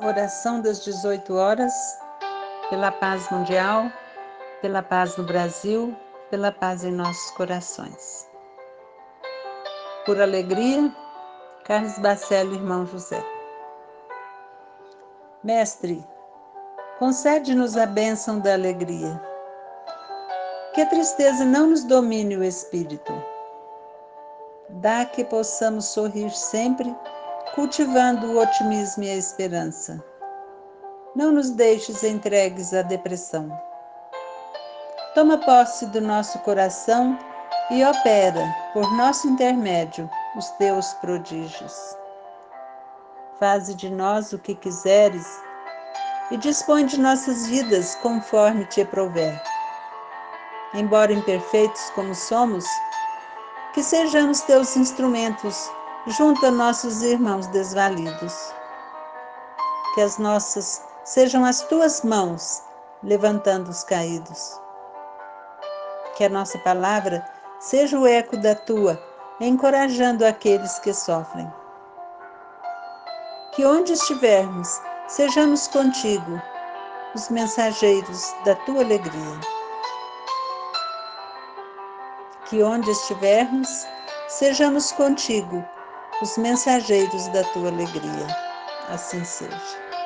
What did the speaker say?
Oração das 18 horas, pela paz mundial, pela paz no Brasil, pela paz em nossos corações. Por alegria, Carlos Bacelo, irmão José. Mestre, concede-nos a bênção da alegria. Que a tristeza não nos domine o espírito. Dá que possamos sorrir sempre cultivando o otimismo e a esperança. Não nos deixes entregues à depressão. Toma posse do nosso coração e opera, por nosso intermédio, os teus prodígios. Faze de nós o que quiseres e dispõe de nossas vidas conforme te prover. Embora imperfeitos como somos, que sejamos teus instrumentos junto a nossos irmãos desvalidos. Que as nossas sejam as tuas mãos levantando os caídos. Que a nossa palavra seja o eco da tua, encorajando aqueles que sofrem. Que onde estivermos, sejamos contigo, os mensageiros da tua alegria. Que onde estivermos, sejamos contigo, os mensageiros da tua alegria. Assim seja.